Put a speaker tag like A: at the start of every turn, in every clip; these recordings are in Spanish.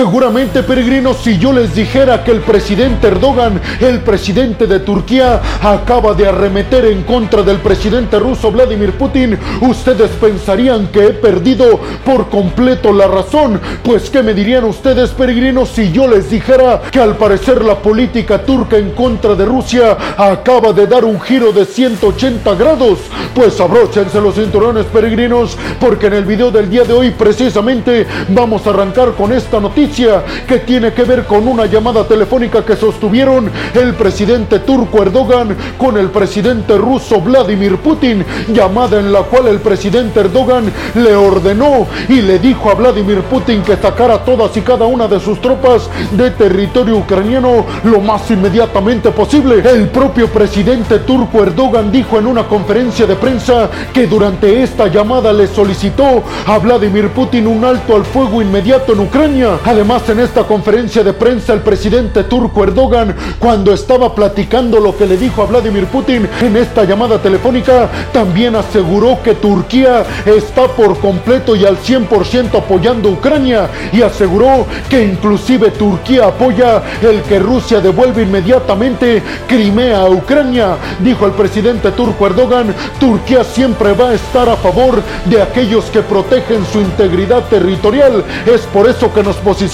A: Seguramente, peregrinos, si yo les dijera que el presidente Erdogan, el presidente de Turquía, acaba de arremeter en contra del presidente ruso Vladimir Putin, ustedes pensarían que he perdido por completo la razón. Pues, ¿qué me dirían ustedes, peregrinos, si yo les dijera que al parecer la política turca en contra de Rusia acaba de dar un giro de 180 grados? Pues abróchense los cinturones, peregrinos, porque en el video del día de hoy precisamente vamos a arrancar con esta noticia que tiene que ver con una llamada telefónica que sostuvieron el presidente turco Erdogan con el presidente ruso Vladimir Putin, llamada en la cual el presidente Erdogan le ordenó y le dijo a Vladimir Putin que sacara todas y cada una de sus tropas de territorio ucraniano lo más inmediatamente posible. El propio presidente turco Erdogan dijo en una conferencia de prensa que durante esta llamada le solicitó a Vladimir Putin un alto al fuego inmediato en Ucrania. En esta conferencia de prensa, el presidente turco Erdogan, cuando estaba platicando lo que le dijo a Vladimir Putin en esta llamada telefónica, también aseguró que Turquía está por completo y al 100% apoyando a Ucrania y aseguró que inclusive Turquía apoya el que Rusia devuelva inmediatamente Crimea a Ucrania. Dijo el presidente turco Erdogan, Turquía siempre va a estar a favor de aquellos que protegen su integridad territorial. Es por eso que nos posicionamos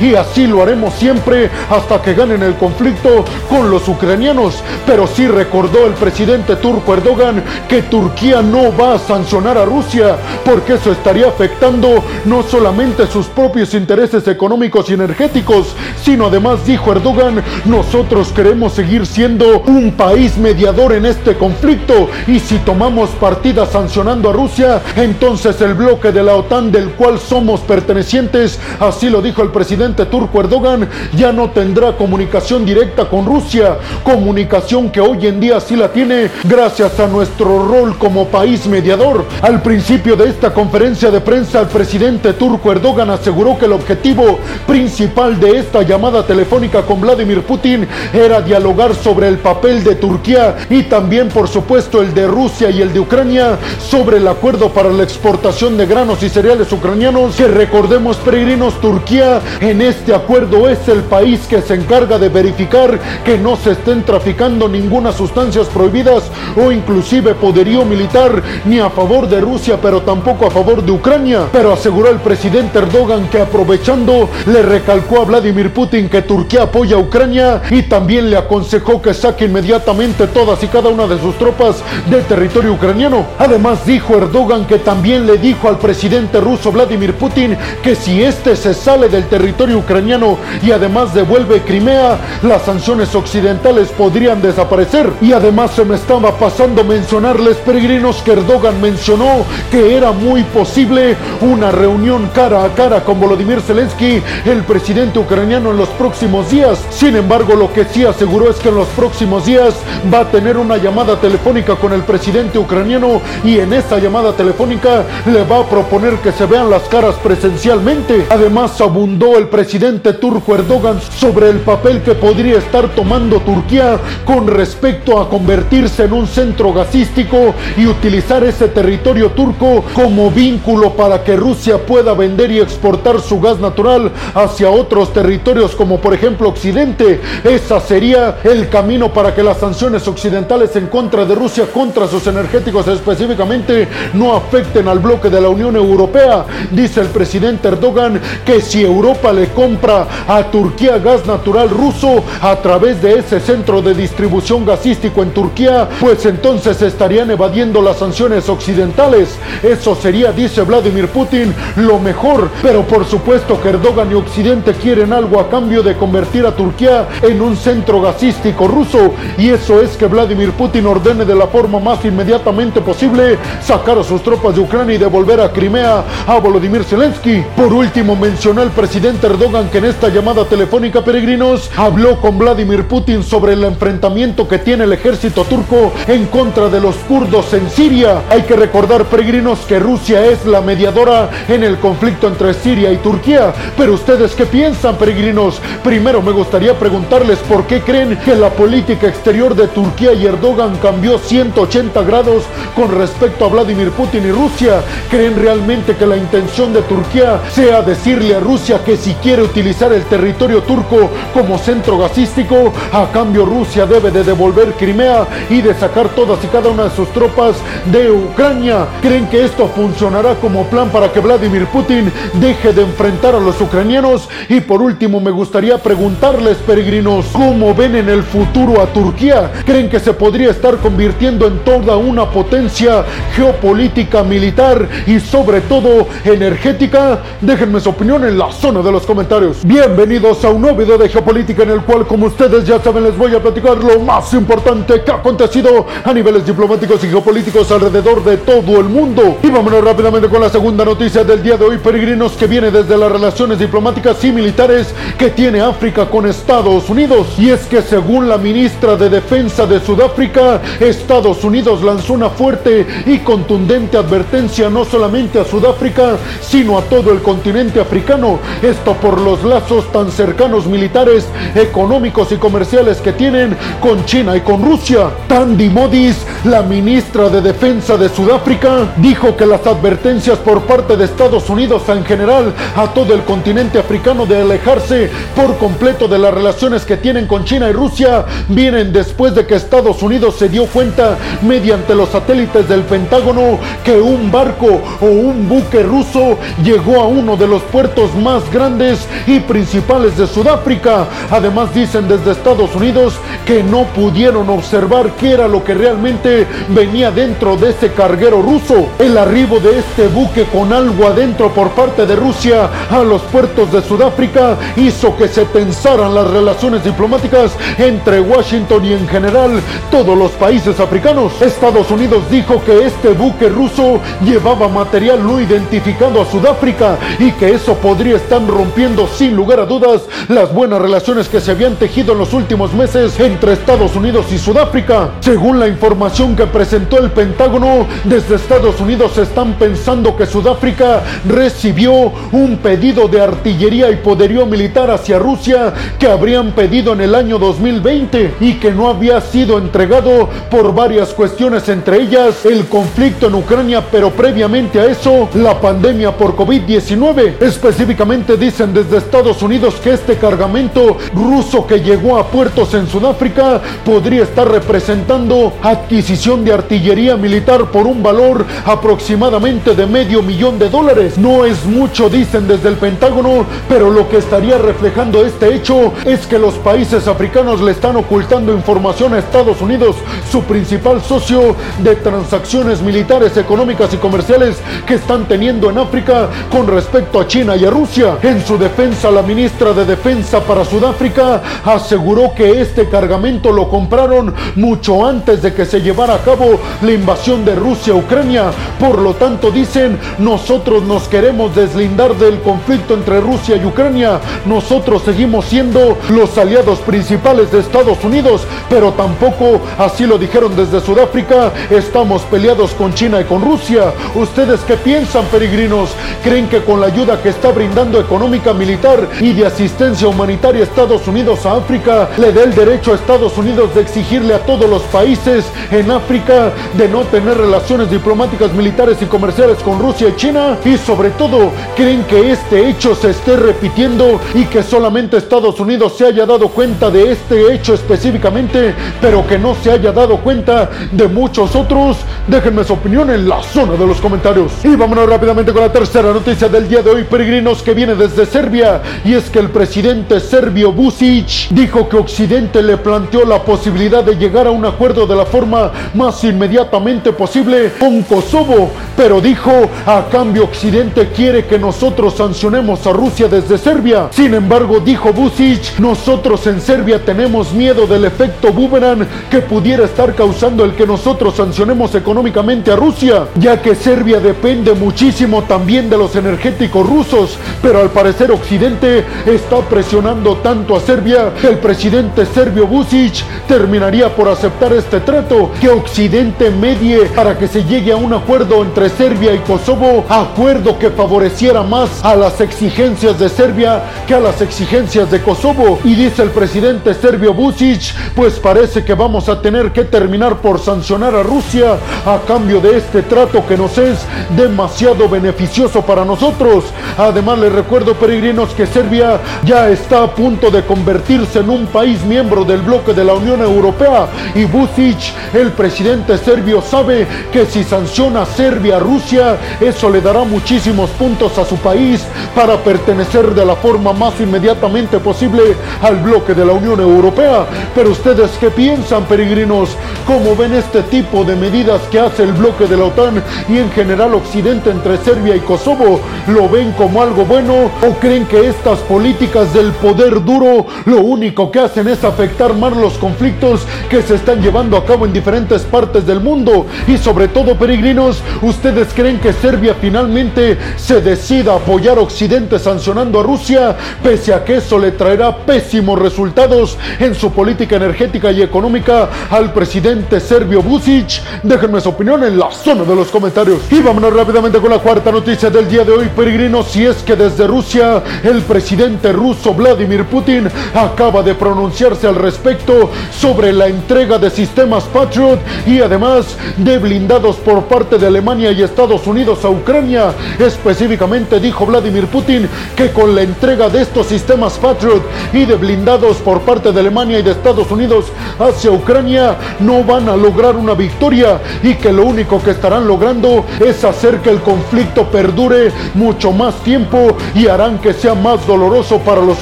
A: y así lo haremos siempre hasta que ganen el conflicto con los ucranianos. Pero sí recordó el presidente turco Erdogan que Turquía no va a sancionar a Rusia porque eso estaría afectando no solamente sus propios intereses económicos y energéticos, sino además dijo Erdogan, nosotros queremos seguir siendo un país mediador en este conflicto y si tomamos partida sancionando a Rusia, entonces el bloque de la OTAN del cual somos pertenecientes, así lo dijo el presidente turco Erdogan, ya no tendrá comunicación directa con Rusia, comunicación que hoy en día sí la tiene gracias a nuestro rol como país mediador. Al principio de esta conferencia de prensa, el presidente turco Erdogan aseguró que el objetivo principal de esta llamada telefónica con Vladimir Putin era dialogar sobre el papel de Turquía y también por supuesto el de Rusia y el de Ucrania sobre el acuerdo para la exportación de granos y cereales ucranianos que recordemos peregrinos Turquía en este acuerdo es el país que se encarga de verificar que no se estén traficando ninguna sustancias prohibidas o inclusive poderío militar ni a favor de Rusia pero tampoco a favor de Ucrania pero aseguró el presidente Erdogan que aprovechando le recalcó a Vladimir Putin que Turquía apoya a Ucrania y también le aconsejó que saque inmediatamente todas y cada una de sus tropas del territorio ucraniano. Además dijo Erdogan que también le dijo al presidente ruso Vladimir Putin que si este se sale del territorio ucraniano y además devuelve Crimea, las sanciones occidentales podrían desaparecer. Y además se me estaba pasando mencionarles peregrinos que Erdogan mencionó que era muy posible una reunión cara a cara con Volodymyr Zelensky, el presidente ucraniano, en los próximos días. Sin embargo, lo que sí aseguró es que en los próximos días va a tener una llamada telefónica con el presidente ucraniano y en esa llamada telefónica le va a proponer que se vean las caras presencialmente. Además, abundó el presidente turco Erdogan sobre el papel que podría estar tomando Turquía con respecto a convertirse en un centro gasístico y utilizar ese territorio turco como vínculo para que Rusia pueda vender y exportar su gas natural hacia otros territorios como por ejemplo Occidente. Esa sería el camino para que las sanciones occidentales en contra de Rusia, contra sus energéticos específicamente, no afecten al bloque de la Unión Europea. Dice el presidente Erdogan que si Europa le compra a Turquía gas natural ruso a través de ese centro de distribución gasístico en Turquía, pues entonces estarían evadiendo las sanciones occidentales. Eso sería, dice Vladimir Putin, lo mejor. Pero por supuesto que Erdogan y Occidente quieren algo a cambio de convertir a Turquía en un centro gasístico ruso. Y eso es que Vladimir Putin ordene de la forma más inmediatamente posible sacar a sus tropas de Ucrania y devolver a Crimea a Volodymyr Zelensky. Por último, mencionó el presidente Erdogan que en esta llamada telefónica, peregrinos, habló con Vladimir Putin sobre el enfrentamiento que tiene el ejército turco en contra de los kurdos en Siria. Hay que recordar, peregrinos, que Rusia es la mediadora en el conflicto entre Siria y Turquía. Pero ustedes qué piensan, peregrinos? Primero me gustaría preguntarles por qué creen que la política exterior de Turquía y Erdogan cambió 180 grados con respecto a Vladimir Putin y Rusia. ¿Creen realmente que la intención de Turquía sea decirle a Rusia que si quiere utilizar el territorio turco como centro gasístico, a cambio Rusia debe de devolver Crimea y de sacar todas y cada una de sus tropas de Ucrania. ¿Creen que esto funcionará como plan para que Vladimir Putin deje de enfrentar a los ucranianos? Y por último me gustaría preguntarles, peregrinos, ¿cómo ven en el futuro a Turquía? ¿Creen que se podría estar convirtiendo en toda una potencia geopolítica, militar y sobre todo energética? Déjenme su opinión en la zona de los comentarios. Bienvenidos a un nuevo video de geopolítica en el cual, como ustedes ya saben, les voy a platicar lo más importante que ha acontecido a niveles diplomáticos y geopolíticos alrededor de todo el mundo. Y vámonos rápidamente con la segunda noticia del día de hoy, peregrinos, que viene desde las relaciones diplomáticas y militares que tiene África con Estados Unidos. Y es que según la ministra de Defensa de Sudáfrica, Estados Unidos lanzó una fuerte y contundente advertencia no solamente a Sudáfrica, sino a todo el continente africano. Esto por los lazos tan cercanos militares, económicos y comerciales que tienen con China y con Rusia. Tandy Modis, la ministra de Defensa de Sudáfrica, dijo que las advertencias por parte de Estados Unidos en general a todo el continente africano de alejarse por completo de las relaciones que tienen con China y Rusia vienen después de que Estados Unidos se dio cuenta mediante los satélites del Pentágono que un barco o un buque ruso llegó a uno de los puertos más grandes y principales de Sudáfrica. Además dicen desde Estados Unidos que no pudieron observar qué era lo que realmente venía dentro de ese carguero ruso. El arribo de este buque con algo adentro por parte de Rusia a los puertos de Sudáfrica hizo que se tensaran las relaciones diplomáticas entre Washington y en general todos los países africanos. Estados Unidos dijo que este buque ruso llevaba material no identificado a Sudáfrica y que eso podría estar rompiendo sin lugar a dudas las buenas relaciones que se habían tejido en los últimos meses entre Estados Unidos y Sudáfrica. Según la información que presentó el Pentágono, desde Estados Unidos están pensando que Sudáfrica recibió un pedido de artillería y poderío militar hacia Rusia que habrían pedido en el año 2020 y que no había sido entregado por varias cuestiones, entre ellas el conflicto en Ucrania, pero previamente a eso, la pandemia por COVID-19. Específicamente dicen desde Estados Unidos que este cargamento ruso que llegó a puertos en Sudáfrica podría estar representando adquisición de artillería militar por un valor aproximadamente de medio millón de dólares. No es mucho, dicen desde el Pentágono, pero lo que estaría reflejando este hecho es que los países africanos le están ocultando información a Estados Unidos, su principal socio de transacciones militares, económicas y comerciales que están teniendo en África con respecto a China y a Rusia. En su defensa, la ministra de Defensa para Sudáfrica aseguró que este cargamento lo compraron mucho antes de que se llevara a cabo la invasión de Rusia a Ucrania. Por lo tanto, dicen, nosotros nos queremos deslindar del conflicto entre Rusia y Ucrania. Nosotros seguimos siendo los aliados principales de Estados Unidos, pero tampoco, así lo dijeron desde Sudáfrica, estamos peleados con China y con Rusia. ¿Ustedes qué piensan, peregrinos? ¿Creen que con la ayuda que está brindando económica, militar y de asistencia humanitaria Estados Unidos a África, le dé el derecho a Estados Unidos de exigirle a todos los países en África de no tener relaciones diplomáticas, militares y comerciales con Rusia y China? Y sobre todo, ¿creen que este hecho se esté repitiendo y que solamente Estados Unidos se haya dado cuenta de este hecho específicamente, pero que no se haya dado cuenta de muchos otros? Déjenme su opinión en la zona de los comentarios. Y vámonos rápidamente con la tercera noticia del día de hoy, peregrinos, que viene desde Serbia. Y es que el presidente serbio Vucic dijo que Occidente le planteó la posibilidad de llegar a un acuerdo de la forma más inmediatamente posible con Kosovo, pero dijo, a cambio Occidente quiere que nosotros sancionemos a Rusia desde Serbia. Sin embargo, dijo Vucic, nosotros en Serbia tenemos miedo del efecto boomerang que pudiera estar causando el que nosotros sancionemos económicamente a Rusia, ya que Serbia depende muchísimo también de los energéticos rusos, pero al parecer Occidente está presionando tanto a Serbia que el presidente serbio Vucic terminaría por aceptar este trato, que Occidente medie para que se llegue a un acuerdo entre Serbia y Kosovo, acuerdo que favoreciera más a las exigencias de Serbia que a las exigencias de Kosovo. Y dice el presidente serbio Vucic, pues parece que vamos a tener que terminar por sancionar a Rusia a cambio de este trato que nos es demasiado beneficioso para nosotros. Además les recuerdo peregrinos que Serbia ya está a punto de convertirse en un país miembro del bloque de la Unión Europea y Vucic, el presidente serbio, sabe que si sanciona Serbia a Rusia, eso le dará muchísimos puntos a su país para pertenecer de la forma más inmediatamente posible al bloque de la Unión Europea. Pero ustedes qué piensan, peregrinos? ¿Cómo ven este tipo de medidas que hace el bloque de la OTAN y en general Occidente entre Serbia y Kosovo? ¿Lo ven como algo bueno o creen que estas políticas del poder duro lo único que hacen es afectar más los conflictos que se están llevando a cabo en diferentes partes del mundo? Y sobre todo, peregrinos, ¿ustedes creen que Serbia finalmente se decida a apoyar a Occidente sancionando a Rusia, pese a que eso le traerá pésimos resultados en su política energética y económica al presidente serbio Vucic? Déjenme su opinión en la zona de los comentarios. Y vámonos rápidamente con la cuarta noticia del día de hoy, peregrinos, si es que desde Rusia el presidente ruso Vladimir Putin acaba de pronunciarse al respecto sobre la entrega de sistemas Patriot y además de blindados por parte de Alemania y Estados Unidos a Ucrania. Específicamente dijo Vladimir Putin que con la entrega de estos sistemas Patriot y de blindados por parte de Alemania y de Estados Unidos hacia Ucrania no van a lograr una victoria y que lo único que estarán logrando es hacer que el conflicto perdure mucho más tiempo y harán que sea más doloroso para los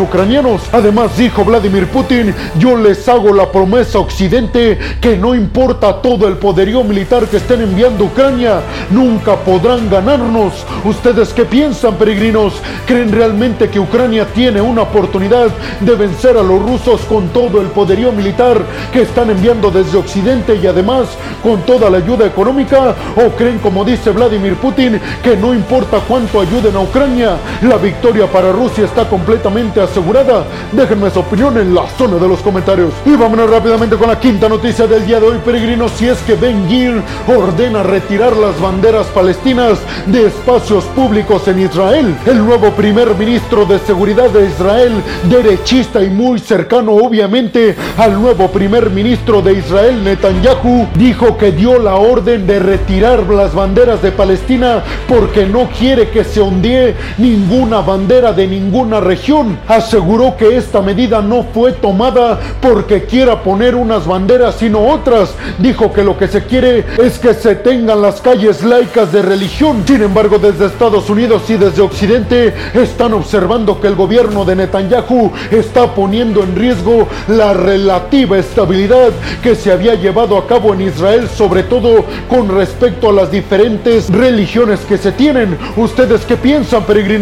A: ucranianos. Además dijo Vladimir Putin, yo les hago la promesa a Occidente que no importa todo el poderío militar que estén enviando a Ucrania, nunca podrán ganarnos. ¿Ustedes qué piensan, peregrinos? ¿Creen realmente que Ucrania tiene una oportunidad de vencer a los rusos con todo el poderío militar que están enviando desde Occidente y además con toda la ayuda económica? ¿O creen, como dice Vladimir Putin, que no importa cuánto ayuden a Ucrania, la victoria para Rusia está completamente asegurada? Déjenme su opinión en la zona de los comentarios. Y vámonos rápidamente con la quinta noticia del día de hoy, peregrinos, si es que Ben Gir ordena retirar las banderas palestinas de espacios públicos en Israel. El nuevo primer ministro de seguridad de Israel, derechista y muy cercano obviamente al nuevo primer ministro de Israel, Netanyahu, dijo que dio la orden de retirar las banderas de Palestina porque no quiere que se ondee ninguna bandera de ninguna región. Aseguró que esta medida no fue tomada porque quiera poner unas banderas sino otras. Dijo que lo que se quiere es que se tengan las calles laicas de religión. Sin embargo, desde Estados Unidos y desde Occidente están observando que el gobierno de Netanyahu está poniendo en riesgo la relativa estabilidad que se había llevado a cabo en Israel, sobre todo con respecto a las diferentes religiones que se tienen. ¿Ustedes qué piensan, peregrinos?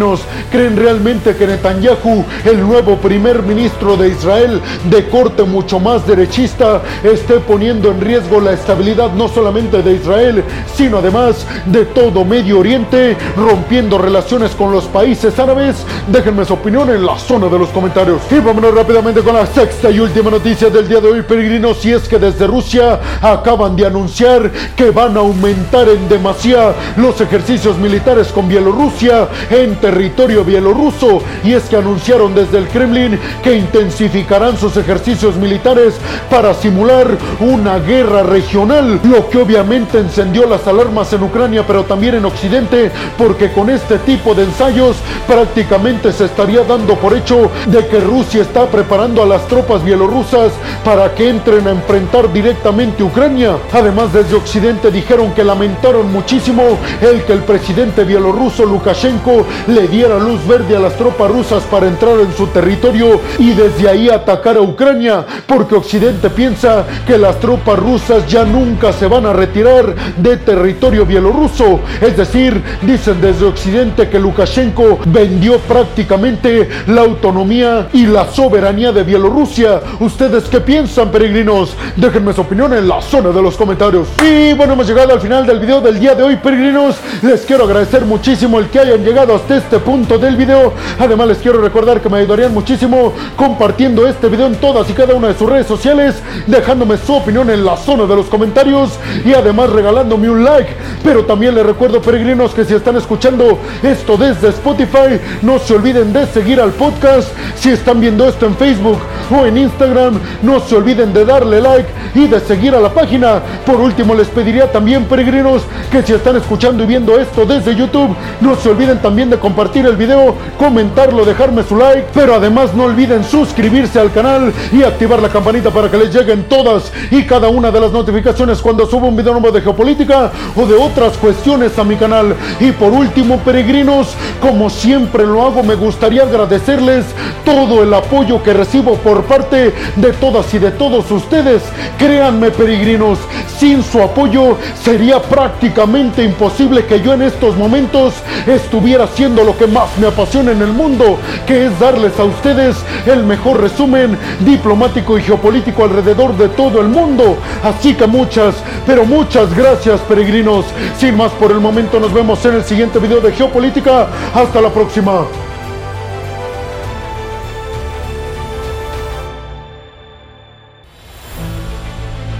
A: ¿Creen realmente que Netanyahu, el nuevo primer ministro de Israel, de corte mucho más derechista, esté poniendo en riesgo la estabilidad no solamente de Israel, sino además de todo Medio Oriente, rompiendo relaciones con los países árabes? Déjenme su opinión en la zona de los comentarios. Y vámonos rápidamente con la sexta y última noticia del día de hoy, peregrinos, si es que desde Rusia acaban de anunciar que van a aumentar en demasía los ejercicios militares con Bielorrusia en territorio bielorruso. Y es que anunciaron desde el Kremlin que intensificarán sus ejercicios militares para simular una guerra regional, lo que obviamente encendió las alarmas en Ucrania, pero también en Occidente, porque con este tipo de ensayos prácticamente se estaría dando por hecho de que Rusia está preparando a las tropas bielorrusas para que entren a enfrentar directamente Ucrania. Además, desde Occidente dijeron que lamentaron muchísimo el que el presidente bielorruso Lukashenko le diera luz verde a las tropas rusas para entrar en su territorio y desde ahí atacar a Ucrania, porque Occidente piensa que las tropas rusas ya nunca se van a retirar de territorio bielorruso. Es decir, dicen desde Occidente que Lukashenko vendió prácticamente la autonomía y la soberanía de Bielorrusia. ¿Ustedes qué piensan, peregrinos? Déjenme su opinión en la zona de los comentarios. Y bueno, hemos llegado al final del video del día de hoy, peregrinos. Les quiero agradecer muchísimo el que hayan llegado hasta este punto del video. Además, les quiero recordar que me ayudarían muchísimo compartiendo este video en todas y cada una de sus redes sociales, dejándome su opinión en la zona de los comentarios y además regalándome un like. Pero también les recuerdo, peregrinos, que si están escuchando esto desde Spotify, no se olviden de seguir al podcast. Si están viendo esto en Facebook o en Instagram, no se olviden de darle like y de seguir a la página. Por último, les pediría también, peregrinos, que si están escuchando y viendo esto desde YouTube, no se olviden también de compartir compartir el video, comentarlo, dejarme su like, pero además no olviden suscribirse al canal y activar la campanita para que les lleguen todas y cada una de las notificaciones cuando subo un video nuevo de geopolítica o de otras cuestiones a mi canal. Y por último, peregrinos, como siempre lo hago, me gustaría agradecerles todo el apoyo que recibo por parte de todas y de todos ustedes. Créanme, peregrinos, sin su apoyo sería prácticamente imposible que yo en estos momentos estuviera lo que más me apasiona en el mundo, que es darles a ustedes el mejor resumen diplomático y geopolítico alrededor de todo el mundo. Así que muchas, pero muchas gracias peregrinos. Sin más por el momento nos vemos en el siguiente video de geopolítica. Hasta la próxima.